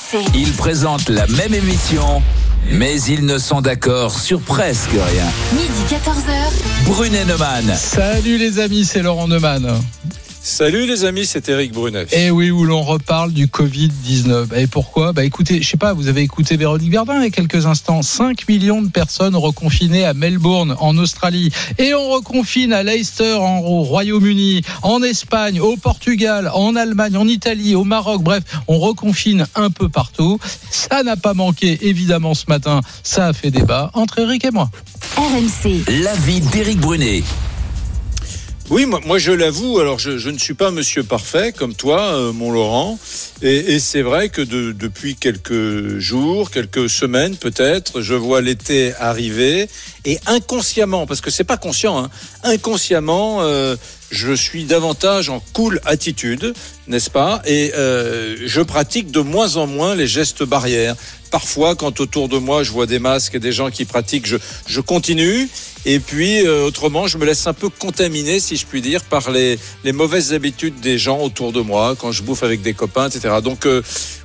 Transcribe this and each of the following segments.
RMC. Ils présentent la même émission, mais ils ne sont d'accord sur presque rien. Midi 14h. Brunet Neumann. Salut les amis, c'est Laurent Neumann. Salut les amis, c'est Eric Brunet. Et oui, où l'on reparle du Covid-19. Et pourquoi? Bah écoutez, je sais pas, vous avez écouté Véronique Verdun il y a quelques instants. 5 millions de personnes reconfinées à Melbourne, en Australie. Et on reconfine à Leicester, en, au Royaume-Uni, en Espagne, au Portugal, en Allemagne, en Italie, au Maroc. Bref, on reconfine un peu partout. Ça n'a pas manqué, évidemment, ce matin. Ça a fait débat entre Eric et moi. RMC. L'avis d'Éric Brunet. Oui, moi, je l'avoue, alors je, ne suis pas monsieur parfait comme toi, euh, mon Laurent, et, c'est vrai que de- depuis quelques jours, quelques semaines peut-être, je vois l'été arriver, et inconsciemment, parce que c'est pas conscient, hein, inconsciemment, euh, je suis davantage en cool attitude, n'est-ce pas? Et euh, je pratique de moins en moins les gestes barrières. Parfois, quand autour de moi, je vois des masques et des gens qui pratiquent, je, je continue. Et puis, euh, autrement, je me laisse un peu contaminer, si je puis dire, par les, les mauvaises habitudes des gens autour de moi, quand je bouffe avec des copains, etc. Donc, euh,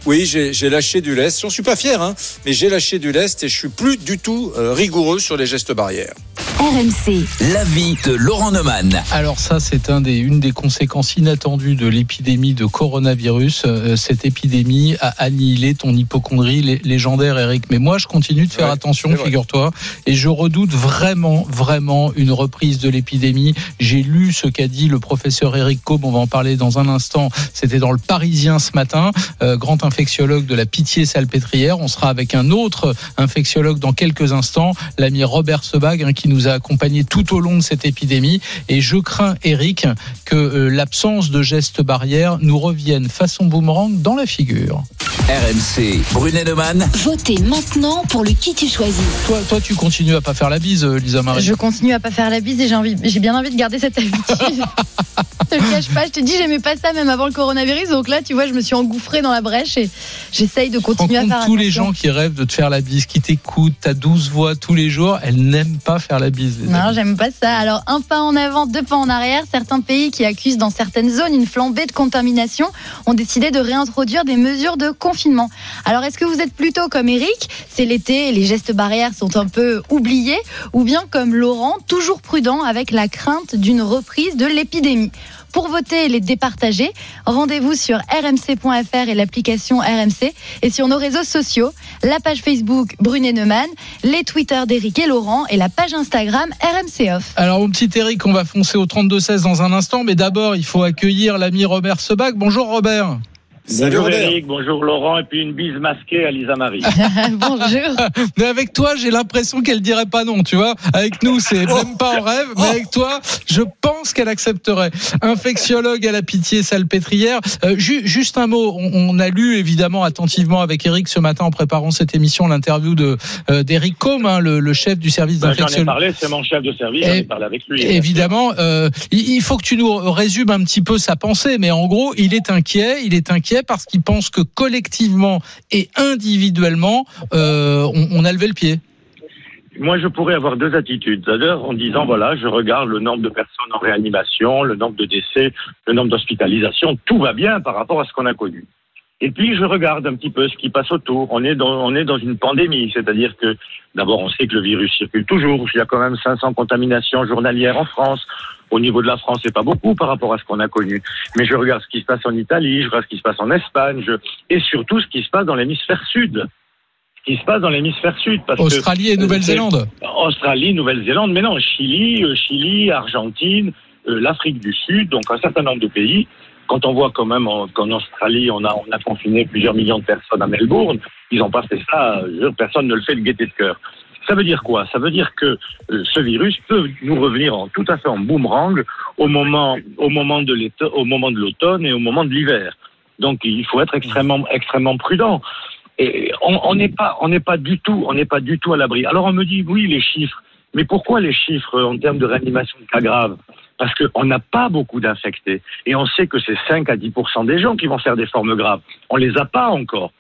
oui, j'ai lâché du lest. J'en suis pas fier, hein, mais j'ai lâché du lest et je suis plus du tout euh, rigoureux sur les gestes barrières. RMC. L'avis de Laurent Neumann. Alors ça, c'est un des, une des conséquences inattendues de l'épidémie de coronavirus. Euh, cette épidémie a annihilé ton hypochondrie lé- légendaire, Eric. Mais moi, je continue de faire Ouais, attention, figure-toi, et je redoute vraiment, vraiment une reprise de l'épidémie. J'ai lu ce qu'a dit le professeur Eric Cobb. On va en parler dans un instant. C'était dans le Parisien ce matin, euh, grand infectiologue de la Pitié-Salpêtrière. On sera avec un autre infectiologue dans quelques instants, l'ami Robert Sebag, hein, qui nous a accompagnés tout au long de cette épidémie. Et je crains, Eric, que euh, l'absence de gestes barrières nous revienne façon boomerang dans la figure. RMC. Brunet Votez maintenant pour le qui tu choisis. Toi, toi, tu continues à pas faire la bise, euh, Lisa Marie. Je continue à pas faire la bise et j'ai envie, j'ai bien envie de garder cette habitude. je te le cache pas, je te dis, j'aimais pas ça même avant le coronavirus. Donc là, tu vois, je me suis engouffrée dans la brèche et j'essaye de continuer à faire tous les gens qui rêvent de te faire la bise, qui t'écoutent, t'as 12 voix tous les jours, elles n'aiment pas faire la bise. Non, amis. j'aime pas ça. Alors, un pas en avant, deux pas en arrière. Certains pays qui accusent dans certaines zones une flambée de contamination ont décidé de réintroduire des mesures de confinement. Alors, est-ce que vous êtes plutôt comme Eric C'est l'été les gestes barrières sont un peu oubliés Ou bien comme Laurent, toujours prudent avec la crainte d'une reprise de l'épidémie pour voter et les départager, rendez-vous sur rmc.fr et l'application RMC et sur nos réseaux sociaux, la page Facebook Brunet Neumann, les Twitter d'Éric et Laurent et la page Instagram RMC Off. Alors, mon petit Eric, on va foncer au 32-16 dans un instant, mais d'abord, il faut accueillir l'ami Robert Sebag. Bonjour Robert. Salut bonjour Robert. Eric, bonjour Laurent, et puis une bise masquée à Lisa Marie. Bonjour. Mais avec toi, j'ai l'impression qu'elle dirait pas non, tu vois. Avec nous, c'est même pas en rêve, mais avec toi, je pense qu'elle accepterait. Infectiologue à la pitié salpêtrière. Euh, ju- juste un mot, on, on a lu évidemment attentivement avec Eric ce matin en préparant cette émission l'interview de euh, d'Eric Combe, hein, le, le chef du service Ben, J'en ai parlé, c'est mon chef de service, j'en Et- ai parlé avec lui. Évidemment, euh, il il faut que tu nous résumes un petit peu sa pensée, mais en gros, il est inquiet. Il est inquiet parce qu'il pense que collectivement et individuellement, euh, on, a levé le pied. Moi, je pourrais avoir deux attitudes. C'est-à-dire en disant, voilà, je regarde le nombre de personnes en réanimation, le nombre de décès, le nombre d'hospitalisations, tout va bien par rapport à ce qu'on a connu. Et puis, je regarde un petit peu ce qui passe autour. On est dans, on est dans une pandémie, c'est-à-dire que, d'abord, on sait que le virus circule toujours. Il y a quand même 500 contaminations journalières en France. Au niveau de la France, c'est pas beaucoup par rapport à ce qu'on a connu. Mais je regarde ce qui se passe en Italie, je regarde ce qui se passe en Espagne, je... et surtout ce qui se passe dans l'hémisphère sud. Ce qui se passe dans l'hémisphère sud. Parce que Australie et Nouvelle-Zélande. Australie, Nouvelle-Zélande, mais non, Chili, euh, Chili, Argentine, euh, l'Afrique du Sud, donc un certain nombre de pays. Quand on voit quand même en- qu'en Australie, on a, on a confiné plusieurs millions de personnes à Melbourne, ils n'ont pas fait ça, euh, personne ne le fait de gaieté de cœur. Ça veut dire quoi? Ça veut dire que euh, ce virus peut nous revenir en, tout à fait en boomerang au moment, au moment de l'automne et au moment de l'hiver. Donc il faut être extrêmement, extrêmement prudent. Et on n'est pas, du tout, à l'abri. Alors on me dit oui les chiffres, mais pourquoi les chiffres en termes de réanimation de cas graves? Parce qu'on n'a pas beaucoup d'infectés et on sait que c'est 5 à 10% des gens qui vont faire des formes graves. On les a pas encore.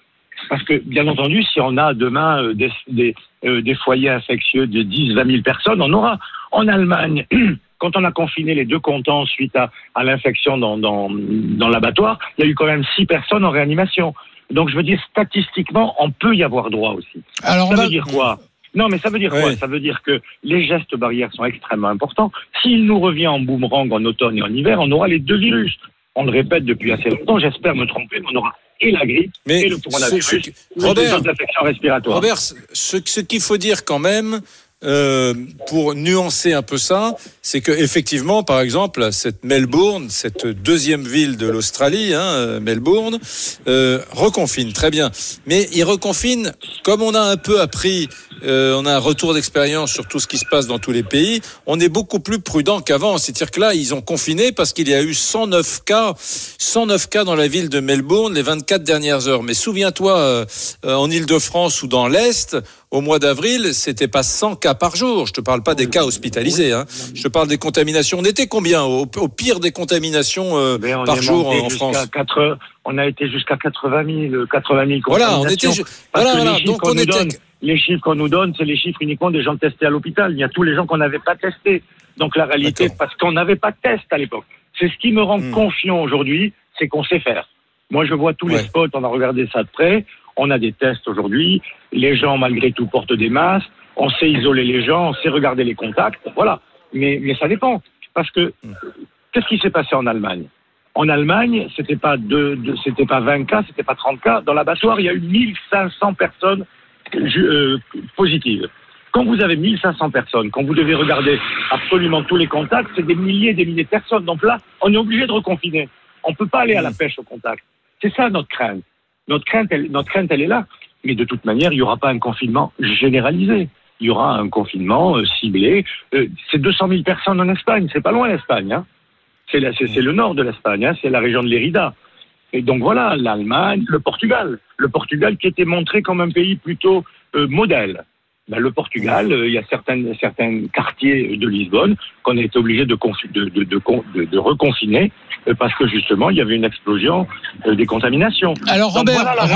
Parce que, bien entendu, si on a demain euh, des, des, euh, des foyers infectieux de 10, 20 000 personnes, on aura. En Allemagne, quand on a confiné les deux cantons suite à, à l'infection dans, dans, dans l'abattoir, il y a eu quand même 6 personnes en réanimation. Donc je veux dire, statistiquement, on peut y avoir droit aussi. Alors, Ça va- veut dire quoi? Non, mais ça veut dire quoi? Ouais. Ça veut dire que les gestes barrières sont extrêmement importants. S'il nous revient en boomerang en automne et en hiver, on aura les deux virus. On le répète depuis assez longtemps, j'espère me tromper, mais on aura et la grippe Mais et le ce- coronavirus, ce- les Robert, autres infections respiratoires. Robert, ce, ce qu'il faut dire quand même, euh, pour nuancer un peu ça, c'est que effectivement, par exemple, cette Melbourne, cette deuxième ville de l'Australie, hein, Melbourne, euh, reconfine très bien. Mais il reconfine, comme on a un peu appris, euh, on a un retour d'expérience sur tout ce qui se passe dans tous les pays. On est beaucoup plus prudent qu'avant. C'est-à-dire que là, ils ont confiné parce qu'il y a eu 109 cas, 109 cas dans la ville de Melbourne les 24 dernières heures. Mais souviens-toi, euh, euh, en Île-de-France ou dans l'Est, au mois d'avril, c'était pas 100 cas par jour. Je te parle pas des cas hospitalisés. Hein. Je te parle des contaminations. On était combien au, au pire des contaminations euh, par jour en, France? 4, on a été jusqu'à 80 000, 80 000 Voilà, on était. contaminations. Voilà, que les voilà. chiffres Donc qu'on on nous était. donne, les chiffres qu'on nous donne, c'est les chiffres uniquement des gens testés à l'hôpital. Il y a tous les gens qu'on n'avait pas testés. Donc la réalité, parce qu'on n'avait pas de test à l'époque. C'est ce qui me rend Hmm. confiant aujourd'hui, c'est qu'on sait faire. Moi, je vois tous les spots, on a regardé ça de près. On a des tests aujourd'hui. Les gens, malgré tout, portent des masques. On sait isoler les gens, on sait regarder les contacts. Voilà. Mais, mais ça dépend. Parce que, qu'est-ce qui s'est passé en Allemagne? En Allemagne, c'était pas deux, deux- c'était pas 20 cas, c'était pas 30 cas. Dans l'abattoir, il y a eu 1500 personnes euh, positives. Quand vous avez 1500 personnes, quand vous devez regarder absolument tous les contacts, c'est des milliers et des milliers de personnes. Donc là, on est obligé de reconfiner. On peut pas aller à la pêche au contact. C'est ça notre crainte. Notre crainte, elle, notre crainte, elle est là. Mais de toute manière, il n'y aura pas un confinement généralisé. Il y aura un confinement euh, ciblé. Euh, c'est 200 000 personnes en Espagne. C'est pas loin l'Espagne. Hein. C'est, le nord de l'Espagne. Hein. C'est la région de Lérida. Et donc voilà, l'Allemagne, le Portugal. Le Portugal qui était montré comme un pays plutôt euh, modèle. Ben, le Portugal, euh, il y a certains, certains quartiers de Lisbonne qu'on a été obligé de, de, de, de, con- de- de reconfiner euh, parce que justement, il y avait une explosion euh, des contaminations. Alors Donc, Robert, voilà.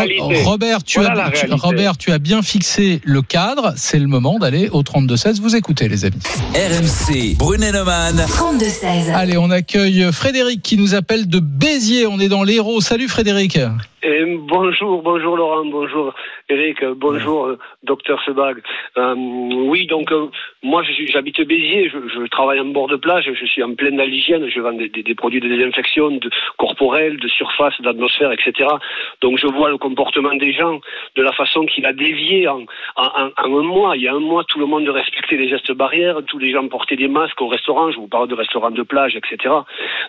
Robert, tu Voilà as, la tu- réalité. Robert, tu as bien fixé le cadre. C'est le moment d'aller au 32-16. Vous écoutez, les amis. RMC, Brunet-Neumann. 32-16. Allez, on accueille Frédéric qui nous appelle de Béziers. On est dans l'Hérault. Salut Frédéric. Et bonjour, bonjour Laurent, bonjour Eric, bonjour docteur Sebag. Euh, oui, donc euh, moi j'habite Béziers, je, je travaille en bord de plage, je suis en pleine dans l'hygiène, je vends des, des- des produits de désinfection de, corporelle, de surface, d'atmosphère, etc. Donc je vois le comportement des gens de la façon qu'il a dévié en, en, en- en un mois. Il y a un mois, tout le monde respectait les gestes barrières, tous les gens portaient des masques au restaurant, je vous parle de restaurants de plage, etc.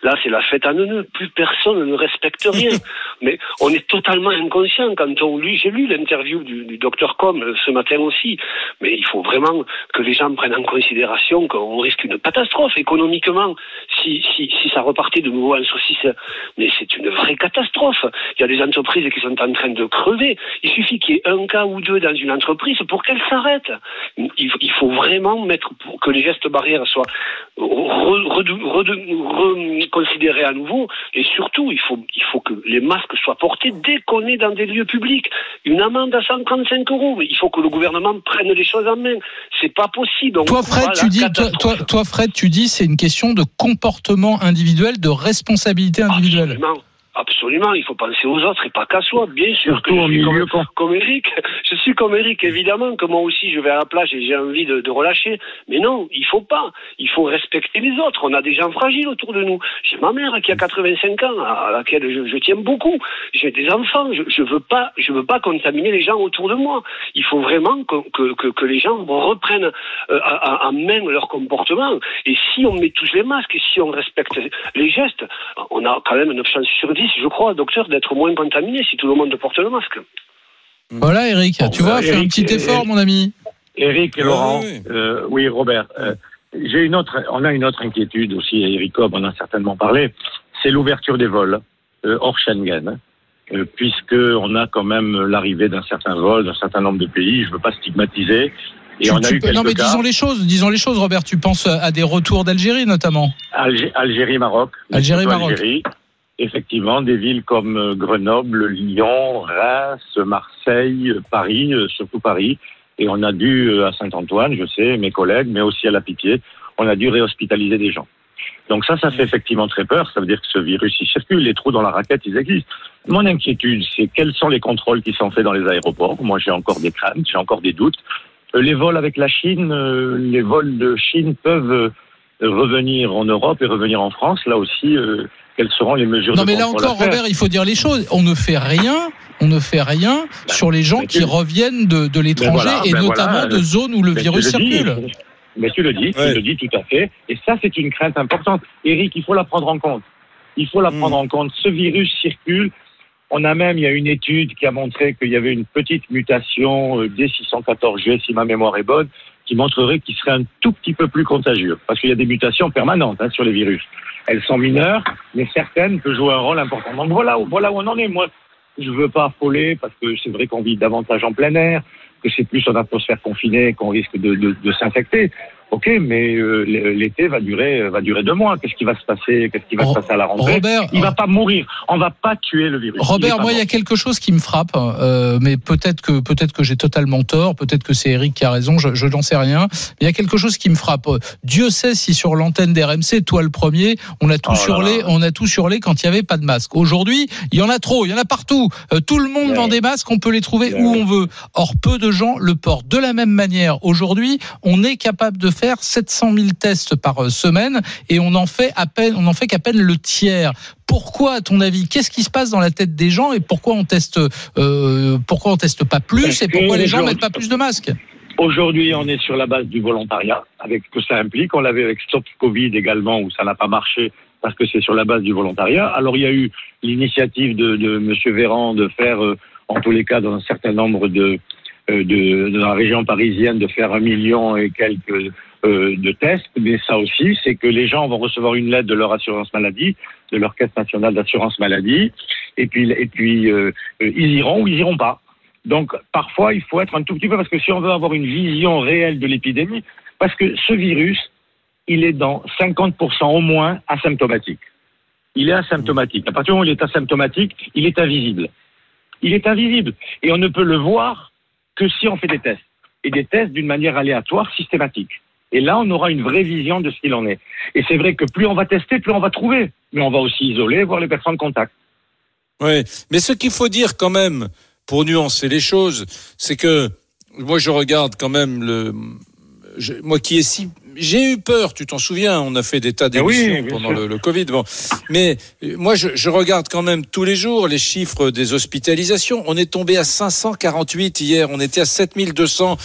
Là, c'est la fête à neuneux, plus personne ne respecte rien. Mais on est totalement inconscient quand on lit. J'ai lu l'interview du, du docteur Com euh, ce matin aussi. Mais il faut vraiment que les gens prennent en considération qu'on risque une catastrophe économiquement si, si, si ça repartait de nouveau en saucisse. Mais c'est une vraie catastrophe. Il y a des entreprises qui sont en train de crever. Il suffit qu'il y ait un cas ou deux dans une entreprise pour qu'elle s'arrête. Il, faut vraiment mettre que les gestes barrières soient reconsidérés à nouveau. Et surtout, il faut, il faut que les masques soient portés dès qu'on est dans des lieux publics. Une amende à 135 euros. Il faut que le gouvernement prenne les choses en main. C'est pas possible. On Toi, Fred, tu dis, toi, catastrophe. toi, toi, Fred, tu dis, c'est une question de comportement individuel, de responsabilité individuelle. Absolument. Absolument, il faut penser aux autres et pas qu'à soi. Bien sûr que je suis milieu comme, comme Eric. Je suis comme Eric, évidemment, que moi aussi je vais à la plage et j'ai envie de, de relâcher. Mais non, il faut pas. Il faut respecter les autres. On a des gens fragiles autour de nous. J'ai ma mère qui a 85 ans, à laquelle je, je tiens beaucoup. J'ai des enfants. Je, je veux pas, je veux pas contaminer les gens autour de moi. Il faut vraiment que, que, que, que les gens reprennent euh, en main leur comportement. Et si on met tous les masques et si on respecte les gestes, on a quand même une chance sur 10, je crois, docteur, d'être moins contaminé si tout le monde porte le masque. Voilà, Eric, tu vois, bah, fais un petit euh, effort, mon ami. Eric et Laurent, oui. euh, oui, Robert, euh, j'ai une autre, on a une autre inquiétude aussi, Eric Cobb en a certainement parlé, c'est l'ouverture des vols euh, hors Schengen, euh, puisque on a quand même l'arrivée d'un certain vol d'un certain nombre de pays. Je veux pas stigmatiser. Et Tu- on a tu eu peux- non, mais cas. disons les choses, disons les choses, Robert. Tu penses à des retours d'Algérie, notamment? Algé- Algérie, Maroc. Algérie, Maroc. Algérie. Effectivement, des villes comme euh, Grenoble, Lyon, Reims, Marseille, euh, Paris, euh, surtout Paris. Et on a dû, à Saint-Antoine, je sais, mes collègues, mais aussi à la Pitié, on a dû réhospitaliser des gens. Donc ça, ça fait effectivement très peur. Ça veut dire que ce virus, il circule. Les trous dans la raquette, ils existent. Mon inquiétude, c'est quels sont les contrôles qui sont faits dans les aéroports. Moi, j'ai encore des craintes, j'ai encore des doutes. Les vols avec la Chine, les vols de Chine peuvent revenir en Europe et revenir en France. Là aussi, quelles seront les mesures Non de mais là encore, Robert, il faut dire les choses. On ne fait rien. On ne fait rien Bah, sur les gens qui reviennent de, de l'étranger voilà, et ben notamment voilà, de zones où le virus dis. circule. Mais tu le dis, Ouais. tu le dis tout à fait. Et ça, c'est une crainte importante. Eric, il faut la prendre en compte. Il faut la Mm. prendre en compte. Ce virus circule. On a même, il y a une étude qui a montré qu'il y avait une petite mutation euh, D614G, si ma mémoire est bonne, qui montrerait qu'il serait un tout petit peu plus contagieux. Parce qu'il y a des mutations permanentes hein, sur les virus. Elles sont mineures, mais certaines peuvent jouer un rôle important. Donc voilà, où- on en est. Moi, je veux pas affoler parce que c'est vrai qu'on vit davantage en plein air, que c'est plus en atmosphère confinée qu'on risque de s'infecter. Ok, mais euh, l'été va durer va durer deux mois. Qu'est-ce qui va se passer? Qu'est-ce qui va se passer à la rentrée? Robert, Il va pas mourir. On va pas tuer le virus. Robert, moi, il y a quelque chose qui me frappe, euh, mais peut-être que peut-être que j'ai totalement tort, peut-être que c'est Eric qui a raison, je, je n'en sais rien. Mais il y a quelque chose qui me frappe. Dieu sait si sur l'antenne d'RMC, toi le premier, on a tout Oh surlé, là. on a tout surlé quand il y avait pas de masque. Aujourd'hui, il y en a trop, il y en a partout. Euh, tout le monde Ouais. vend des masques, on peut les trouver Ouais, où on veut. Or, peu de gens le portent. De la même manière, aujourd'hui, on est capable de faire 700 000 tests par euh, semaine et on en fait à peine, on en fait qu'à peine le tiers. Pourquoi, à ton avis, qu'est-ce qui se passe dans la tête des gens et pourquoi on teste, euh, pourquoi on teste pas plus et pourquoi les gens mettent pas plus de masques? Aujourd'hui, on est sur la base du volontariat, avec ce que ça implique. On l'avait avec Stop Covid également, où ça n'a pas marché parce que c'est sur la base du volontariat. Alors, il y a eu l'initiative de, de Monsieur Véran de faire, euh, en tous les cas, dans un certain nombre de, euh, de, de la région parisienne, de faire un million et quelques euh, de tests. Mais ça aussi, c'est que les gens vont recevoir une lettre de leur assurance maladie, de leur caisse nationale d'assurance maladie, et puis, et puis euh, euh, ils iront ou ils iront pas. Donc, parfois, il faut être un tout petit peu, parce que si on veut avoir une vision réelle de l'épidémie, parce que ce virus, il est dans 50% au moins asymptomatique. Il est asymptomatique. À partir du moment où il est asymptomatique, il est invisible. Il est invisible. Et on ne peut le voir que si on fait des tests. Et des tests d'une manière aléatoire, systématique. Et là, on aura une vraie vision de ce qu'il en est. Et c'est vrai que plus on va tester, plus on va trouver. Mais on va aussi isoler, voir les personnes contact. Oui, mais ce qu'il faut dire quand même, pour nuancer les choses, c'est que moi je regarde quand même le, je- moi qui est si, j'ai eu peur, tu t'en souviens, on a fait des tas oui, d'émissions pendant le, le Covid, bon, mais euh, moi je, je regarde quand même tous les jours les chiffres des hospitalisations. On est tombé à 548 hier, on était à 7200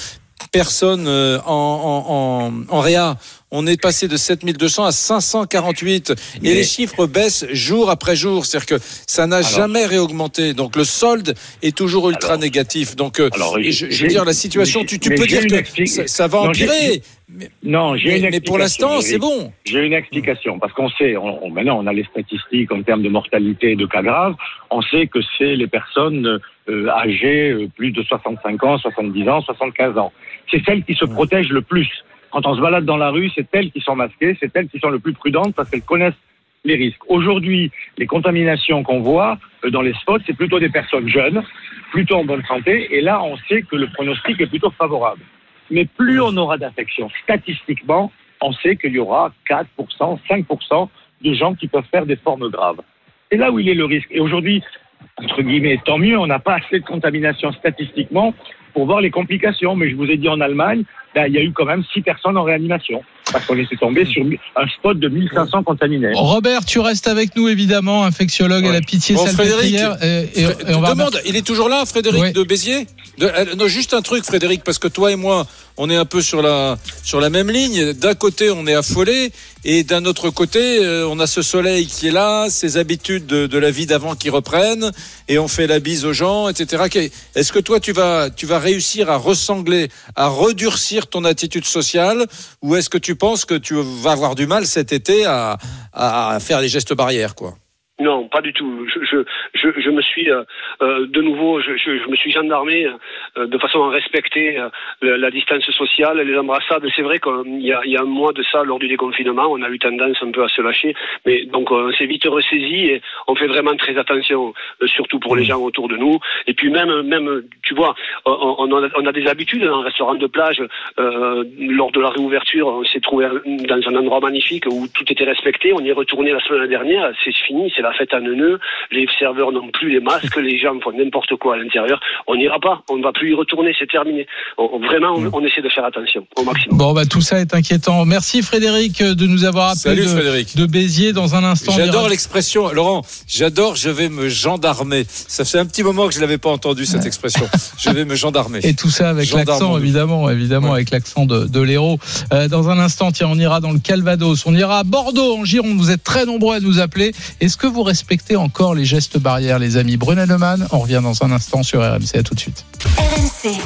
personnes euh, en, en, en, en réa. On est passé de 7200 à 548 et Mais- les chiffres baissent jour après jour. C'est-à-dire que ça n'a Alors- jamais réaugmenté. Donc le solde est toujours ultra Alors- négatif. Donc euh, Alors, et je, je veux dire la situation, tu, peux dire que expli- ça, ça va empirer. Mais, Non, j'ai mais- une mais pour l'instant, c'est bon. J'ai une explication parce qu'on sait, on, on- maintenant on a les statistiques en termes de mortalité et de cas graves. On sait que c'est les personnes euh, âgées euh, plus de 65 ans, 70 ans, 75 ans. C'est celles qui se protègent le plus. Quand on se balade dans la rue, c'est elles qui sont masquées, c'est elles qui sont le plus prudentes parce qu'elles connaissent les risques. Aujourd'hui, les contaminations qu'on voit euh, dans les spots, c'est plutôt des personnes jeunes, plutôt en bonne santé, et là on sait que le pronostic est plutôt favorable. Mais plus on aura d'infections, statistiquement, on sait qu'il y aura 4%, 5% de gens qui peuvent faire des formes graves. C'est là où il est le risque. Et aujourd'hui, entre guillemets, tant mieux, on n'a pas assez de contamination statistiquement pour voir les complications. Mais je vous ai dit en Allemagne, ben, il y a eu quand même 6 personnes en réanimation. Parce qu'on était tombé sur un spot de 1500 contaminés. Robert, tu restes avec nous évidemment, infectiologue à la pitié Bon, Frédéric, salpêtrière. Et, et- Fré- et on va demande, il est toujours là, Frédéric Ouais. de Béziers De- euh, Non, juste un truc, Frédéric, parce que toi et moi, on est un peu sur la sur la même ligne. D'un côté, on est affolé, et d'un autre côté, euh, on a ce soleil qui est là, ces habitudes de, de la vie d'avant qui reprennent, et on fait la bise aux gens, etc. Est-ce que toi, tu vas tu vas réussir à ressangler, à redurcir ton attitude sociale, ou est-ce que tu penses que tu vas avoir du mal cet été à à faire les gestes barrières, quoi? Non, pas du tout. Je, je, je, je me suis euh, euh, de nouveau, je, je, je me suis gendarmé euh, de façon à respecter euh, la, la distance sociale, les embrassades. C'est vrai qu'il y y a un mois de ça, lors du déconfinement, on a eu tendance un peu à se lâcher, mais donc on s'est vite ressaisi et on fait vraiment très attention, euh, surtout pour les gens autour de nous. Et puis même, même, tu vois, on, on a, on a des habitudes dans un restaurant de plage. euh, lors de la réouverture, on s'est trouvé dans un endroit magnifique où tout était respecté. On y est retourné la semaine dernière. C'est fini, c'est la fête à Neuneu. Les serveurs n'ont plus les masques, les gens font n'importe quoi à l'intérieur. On n'ira pas, on ne va plus y retourner, c'est terminé. On- on- vraiment, on, on essaie de faire attention au maximum. Bon, bah, tout ça est inquiétant. Merci Frédéric euh, de nous avoir appelé Salut de, Frédéric. de Béziers dans un instant. J'adore l'expression, Laurent. J'adore. Je vais me gendarmer. Ça fait un petit moment que je l'avais pas entendu cette expression. Je vais me gendarmer. Et tout ça avec l'accent, évidemment, évidemment, Ouais. avec l'accent de, de l'héros. Euh, dans un instant, tiens, on ira dans le Calvados, on ira à Bordeaux, en Gironde. Vous êtes très nombreux à nous appeler. Est-ce que vous respectez encore les gestes barrières, les amis? Brunet Neumann, on revient dans un instant sur RMC. À tout de suite.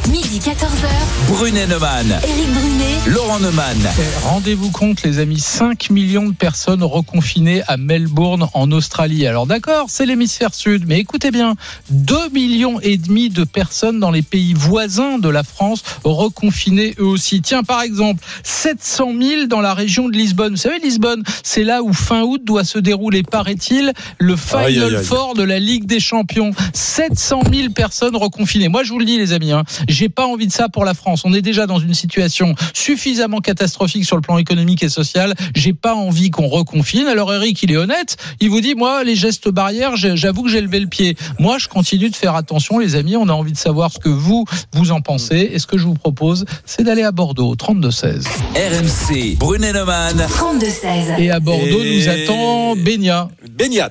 Midi 14h. Brunet Neumann, Éric Brunet. Laurent Neumann. Rendez-vous compte, les amis, 5 millions de personnes reconfinées à Melbourne, en Australie. Alors d'accord, c'est l'hémisphère sud, mais écoutez bien, 2 millions et demi de personnes dans les pays voisins de la France reconfinées eux aussi. Tiens, par exemple, 700 000 dans la région de Lisbonne. Vous savez, Lisbonne, c'est là où fin août doit se dérouler, paraît-il, le Aïe, Final aïe, aïe. Four de la Ligue des Champions. 700 000 personnes reconfinées. Moi, je vous le dis, les amis, hein, j'ai pas envie de ça pour la France. On est déjà dans une situation suffisamment catastrophique sur le plan économique et social. J'ai pas envie qu'on reconfine. Alors Eric, il est honnête. Il vous dit, moi, les gestes barrières, j'avoue que j'ai levé le pied. Moi, je continue de faire attention, les amis. On a envie de savoir ce que vous, vous en pensez. Et ce que je vous propose, c'est d'aller à Bordeaux, 32-16. RMC, Brunet Neumann. 32-16. Et à Bordeaux, Et- nous attend Bénia. Beignat.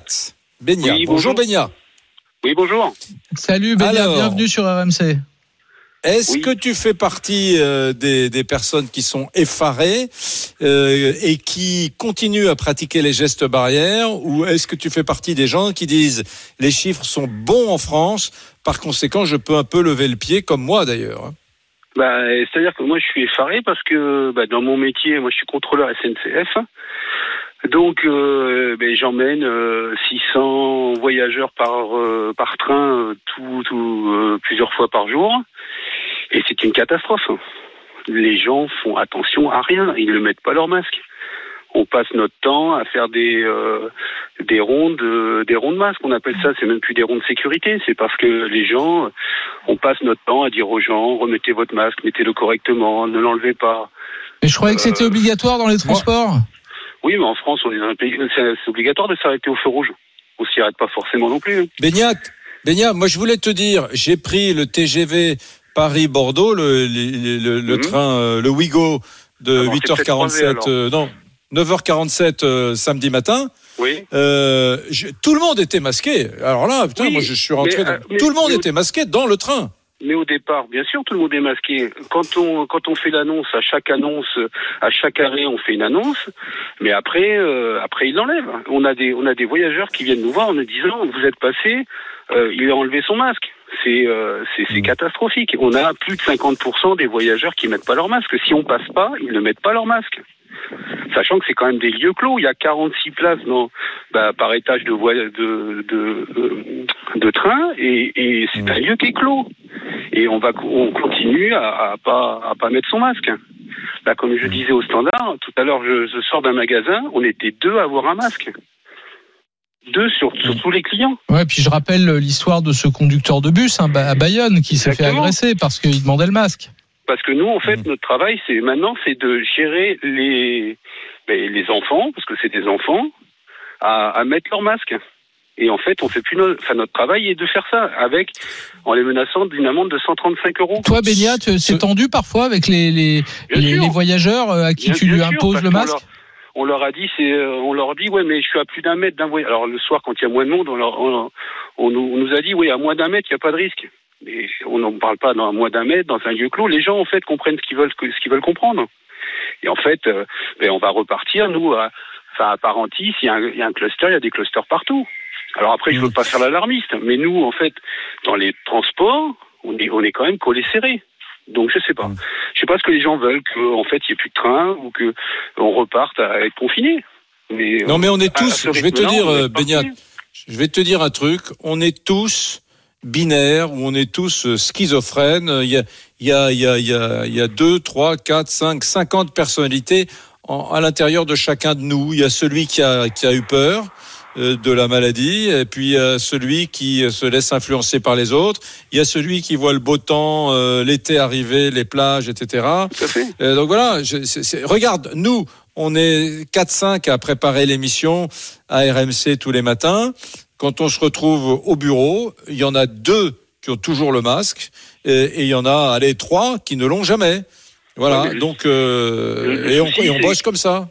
Beignat. Oui, bonjour bonjour. Beignat. Oui, bonjour. Salut Bénia, Alors. bienvenue sur RMC. Est-ce Oui. que tu fais partie euh, des, des personnes qui sont effarées euh, et qui continuent à pratiquer les gestes barrières ou est-ce que tu fais partie des gens qui disent les chiffres sont bons en France, par conséquent je peux un peu lever le pied comme moi d'ailleurs hein? Bah, C'est-à-dire que moi, je suis effaré parce que bah, dans mon métier, moi, je suis contrôleur SNCF. Donc, euh, ben, j'emmène euh, 600 voyageurs par euh, par train tout, tout plusieurs fois par jour, et c'est une catastrophe. Les gens font attention à rien, ils ne mettent pas leur masque. On passe notre temps à faire des euh, des rondes euh, des rondes masques. On appelle ça, c'est même plus des rondes sécurité, c'est parce que les gens, on passe notre temps à dire aux gens remettez votre masque, mettez-le correctement, ne l'enlevez pas. Mais je croyais que c'était Euh, obligatoire dans les transports. Oui, mais en France, on est dans un pays, c'est obligatoire de s'arrêter au feu rouge. On s'y arrête pas forcément non plus. Beignat, Beignat, moi je voulais te dire, j'ai pris le TGV Paris-Bordeaux, le, le, le- le Mhm. train, euh, le Ouigo de Ah bon, c'est peut-être croisé, 8h47, alors. euh, non, 9h47 euh, samedi matin. Oui. Euh, je- tout le monde était masqué. Alors là, putain, Oui, moi je suis rentré. mais, dans- mais- tout le monde était masqué dans le train. Mais au départ, bien sûr, tout le monde est masqué. Quand on quand on fait l'annonce, à chaque annonce, à chaque arrêt, on fait une annonce. Mais après, euh, après, il l'enlève. On a des on a des voyageurs qui viennent nous voir en nous disant vous êtes passé, euh, il a enlevé son masque. C'est euh, c'est catastrophique. On a plus de 50% des voyageurs qui mettent pas leur masque. Si on passe pas, ils ne mettent pas leur masque. Sachant que c'est quand même des lieux clos. Il y a 46 places dans, bah, par étage de, voie- de, de, euh, de train et, et c'est un lieu qui est clos. Et on va, on continue à, à pas, à pas mettre son masque. Là, comme je disais au standard, tout à l'heure, je, je sors d'un magasin, on était deux à avoir un masque. Deux sur, sur tous les clients. Ouais, puis je rappelle l'histoire de ce conducteur de bus hein, à Bayonne qui s'est fait agresser parce qu'il demandait le masque. Parce que nous, en fait, notre travail, c'est maintenant, c'est de gérer les, ben, les enfants, parce que c'est des enfants, à, à mettre leur masque. Et en fait, on fait plus notre, enfin, notre travail est de faire ça avec, en les menaçant d'une amende de 135 euros. Toi, Bénia, tu- c'est Ce- tendu parfois avec les, les, voyageurs euh, à qui Bien- tu lui imposes le masque on leur a dit, c'est, euh, on leur dit, ouais, mais je suis à plus d'un mètre d'un. Alors le soir, quand il y a moins de monde, on, leur- on- on nous, on nous a dit, oui, à moins d'un mètre, il n'y a pas de risque. Mais on n'en parle pas dans à moins d'un mètre, dans un lieu clos. Les gens, en fait, comprennent ce qu'ils veulent, ce qu'ils veulent comprendre. Et en fait, euh, ben, on va repartir, nous, à, enfin, à Parentis, il y, a un, il y a un cluster, il y a des clusters partout. Alors après, je veux pas faire l'alarmiste, mais nous, en fait, dans les transports, on est, on est quand même collés serrés. Donc je sais pas. Je sais pas ce que les gens veulent, qu'en fait il n'y ait plus de train ou que on reparte à être confiné. Mais Non, mais on est à tous. Je vais te dire, euh. Beignat, je vais te dire un truc. On est tous binaires ou on est tous euh, schizophrènes. Il y a, il y a, il y a, il y a, il y a 2, 3, 4, 5, 50 personnalités en- à l'intérieur de chacun de nous. Il y a celui qui a, qui a eu peur euh, de la maladie, et puis il y a celui qui euh, se laisse influencer par les autres. Il y a celui qui voit le beau temps, euh, l'été arriver, les plages, etc. Tout à fait. Euh, donc voilà, je- regarde, nous, on est 4-5 à préparer l'émission à RMC tous les matins. Quand on se retrouve au bureau, il y en a deux qui ont toujours le masque et, et il y en a, allez, trois qui ne l'ont jamais. Voilà, le- donc euh, et, on, et on bosse comme ça.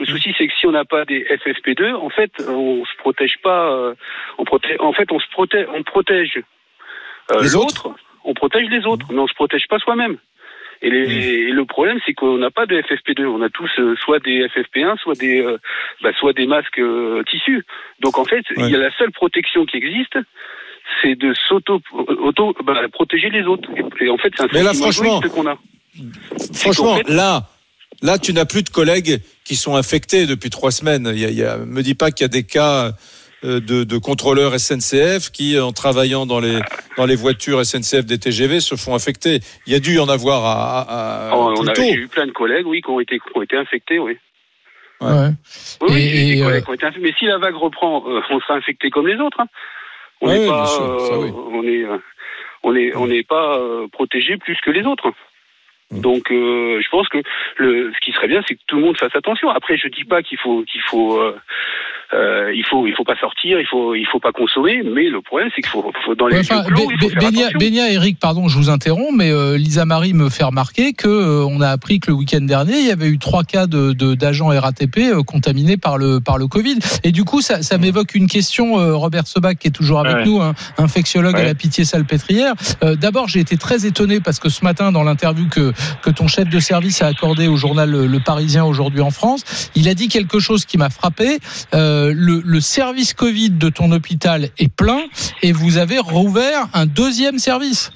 Le souci, c'est que si on n'a pas des FFP2, en fait, on se protège pas. euh, on protège, en fait, on se protège, on protège euh, Les l'autre, on protège les autres, mais on se protège pas soi-même. Et, les- et le problème, c'est qu'on n'a pas de FFP2. On a tous euh, soit des FFP1, soit des, euh, bah, soit des masques euh, tissus. Donc en fait, il y a la seule protection qui existe, c'est de s'auto, auto, bah, protéger les autres. Et, et en fait, c'est un Mais là, franchement, qu'on a. Franchement, fait- là, là, tu n'as plus de collègues qui sont infectés depuis trois semaines. Il y a, il y a- me dis pas qu'il y a des cas euh, de, de contrôleurs SNCF qui, en travaillant dans les dans les voitures SNCF des TGV, se font infecter. Il y a dû y en avoir à, à, à Oh, on a eu plein de collègues, oui, qui ont été, qui ont été infectés, oui. Ouais. Oui, oui, Et- et, collègues euh, qui ont été infectés. Mais si la vague reprend, euh, on sera infecté comme les autres. hein. On Ouais, n'est bien pas, sûr, ça, euh, oui. on est, euh, on est, on n'est pas euh, protégé plus que les autres. Mm. Donc, euh, je pense que le, ce qui serait bien, c'est que tout le monde fasse attention. Après, je dis pas qu'il faut, qu'il faut, euh, euh, il faut, il faut pas sortir, il faut, il faut pas consommer. Mais le problème, c'est qu'il faut, faut dans les Ouais, enfin, clos, il faut Bénia. Bénia, Eric, pardon, je vous interromps, mais euh, Lisa Marie me fait remarquer que euh, on a appris que le week-end dernier, il y avait eu trois cas de d'agents RATP euh, contaminés par le par le Covid. Et du coup, ça, ça m'évoque une question. euh, Robert Sebag, qui est toujours avec Ouais. nous, hein, infectiologue à la Pitié-Salpêtrière. Euh, D'abord, j'ai été très étonné parce que ce matin, dans l'interview que que ton chef de service a accordé au journal Le, Le Parisien aujourd'hui en France, il a dit quelque chose qui m'a frappé. Euh, le, le service Covid de ton hôpital est plein et vous avez rouvert un deuxième service.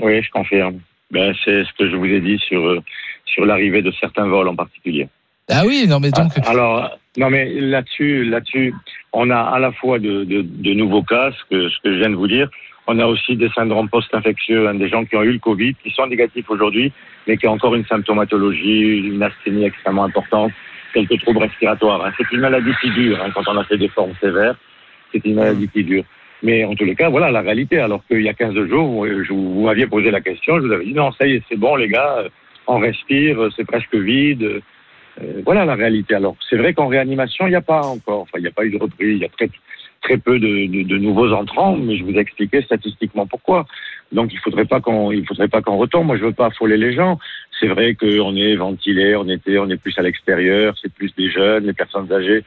Oui, je confirme. Ben, c'est ce que je vous ai dit sur, euh, sur l'arrivée de certains vols en particulier. Ah oui, non mais donc Ah, Alors, non mais là-dessus, là-dessus, on a à la fois de, de, de nouveaux cas, ce que, ce que je viens de vous dire. On a aussi des syndromes post-infectieux, hein, des gens qui ont eu le Covid, qui sont négatifs aujourd'hui, mais qui ont encore une symptomatologie, une asthénie extrêmement importante, quelques troubles respiratoires. hein. C'est une maladie qui dure. hein, quand on a fait des formes sévères, c'est une maladie qui dure. Mais en tous les cas, voilà la réalité. Alors qu'il y a 15 jours, vous, je vous, vous m'aviez posé la question, je vous avais dit non, ça y est, c'est bon les gars, euh, on respire, euh, c'est presque vide. euh, euh, voilà la réalité. Alors, c'est vrai qu'en réanimation, il n'y a pas encore, enfin, il n'y a pas eu de reprise, il y a très, très peu de, de, de nouveaux entrants, mais je vous ai expliqué statistiquement pourquoi. Donc, il faudrait pas qu'on, il faudrait pas qu'on retombe. Moi, je veux pas affoler les gens. C'est vrai qu'on est ventilé, on était, on est plus à l'extérieur, c'est plus des jeunes, les personnes âgées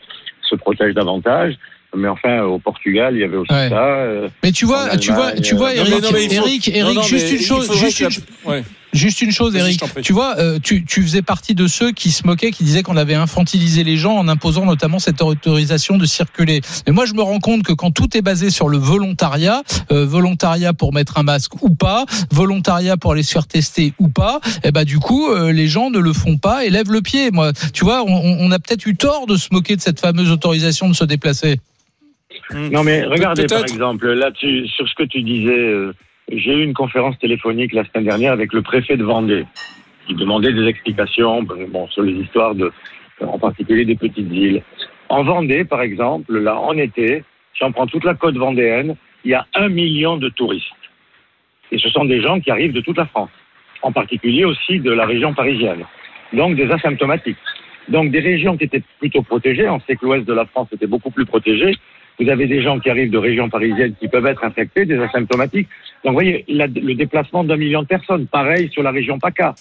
se protègent davantage. Mais enfin, au Portugal, il y avait aussi Ouais. ça. euh, mais tu vois, tu vois, tu vois, euh, Non, Eric, mais non, mais il faut- Eric, Non, Eric, non, juste une chose, juste une, que la- ouais. Juste une chose, Eric. Tu vois, euh, tu, tu faisais partie de ceux qui se moquaient, qui disaient qu'on avait infantilisé les gens en imposant notamment cette autorisation de circuler. Mais moi, je me rends compte que quand tout est basé sur le volontariat, euh, volontariat pour mettre un masque ou pas, volontariat pour aller se faire tester ou pas, eh ben du coup, euh, les gens ne le font pas et lèvent le pied. Moi, tu vois, on, on a peut-être eu tort de se moquer de cette fameuse autorisation de se déplacer. Non, mais regardez, par exemple, là-dessus, sur ce que tu disais, euh, j'ai eu une conférence téléphonique la semaine dernière avec le préfet de Vendée, qui demandait des explications bon, sur les histoires de, en particulier des petites îles. En Vendée, par exemple, là, en été, si on prend toute la côte vendéenne, il y a un million de touristes. Et ce sont des gens qui arrivent de toute la France, en particulier aussi de la région parisienne. Donc des asymptomatiques. Donc des régions qui étaient plutôt protégées, on sait que l'ouest de la France était beaucoup plus protégé, vous avez des gens qui arrivent de régions parisiennes qui peuvent être infectés, des asymptomatiques. Donc, vous voyez, la- le déplacement d'un million de personnes, pareil sur la région PACA.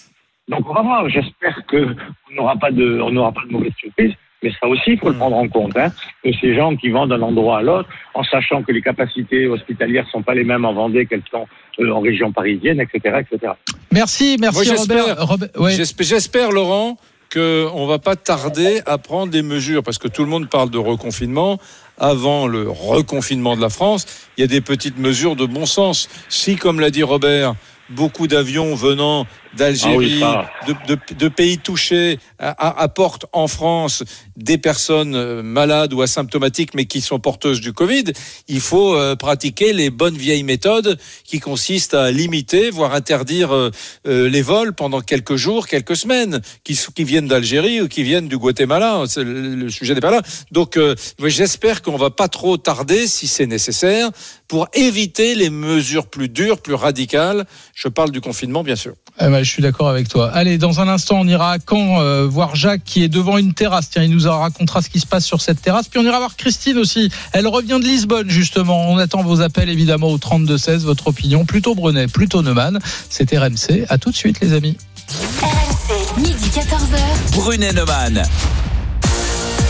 Donc, on va voir. J'espère qu'on n'aura pas de, on n'aura pas de mauvaise surprise. Mais ça aussi, il faut le prendre en compte. Hein, que ces gens qui vont d'un endroit à l'autre, en sachant que les capacités hospitalières sont pas les mêmes en Vendée qu'elles sont euh, en région parisienne, etc., etc. Merci, merci Moi, j'espère- Robert. Robert- ouais. J'espère, Laurent, qu'on va pas tarder à prendre des mesures, parce que tout le monde parle de reconfinement. Avant le reconfinement de la France, il y a des petites mesures de bon sens. Si, comme l'a dit Robert, beaucoup d'avions venant d'Algérie, Ah oui, de, de- de pays touchés, apportent en France des personnes euh, malades ou asymptomatiques, mais qui sont porteuses du Covid, il faut euh, pratiquer les bonnes vieilles méthodes qui consistent à limiter, voire interdire euh, euh, les vols pendant quelques jours, quelques semaines, qui, qui viennent d'Algérie ou qui viennent du Guatemala. Le, le sujet n'est pas là. Donc, euh, j'espère qu'on va pas trop tarder, si c'est nécessaire, pour éviter les mesures plus dures, plus radicales. Je parle du confinement, bien sûr. Eh ben, je suis d'accord avec toi. Allez, dans un instant, on ira à Caen euh, voir Jacques qui est devant une terrasse. Tiens, il nous racontera ce qui se passe sur cette terrasse. Puis on ira voir Christine aussi. Elle revient de Lisbonne, justement. On attend vos appels, évidemment, au 32-16. Votre opinion, plutôt Brunet, plutôt Neumann. C'est RMC. À tout de suite, les amis. RMC, midi 14h. Brunet Neumann.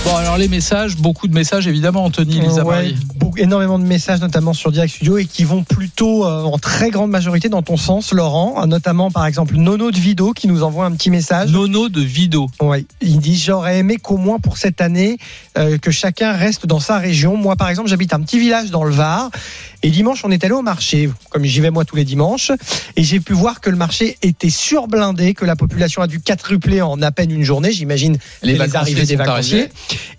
Bon, alors les messages, beaucoup de messages, évidemment, Anthony, Lisa Ouais, énormément de messages, notamment sur Direct Studio, et qui vont plutôt euh, en très grande majorité dans ton sens, Laurent. Euh, Notamment, par exemple, Nono de Vido qui nous envoie un petit message. Nono de Vido. Ouais. Il dit J'aurais aimé qu'au moins pour cette année, euh, que chacun reste dans sa région. Moi, par exemple, j'habite un petit village dans le Var. Et dimanche, on est allé au marché, comme j'y vais moi tous les dimanches. Et j'ai pu voir que le marché était surblindé, que la population a dû quadrupler en à peine une journée. J'imagine Les les, arrivées des vacanciers.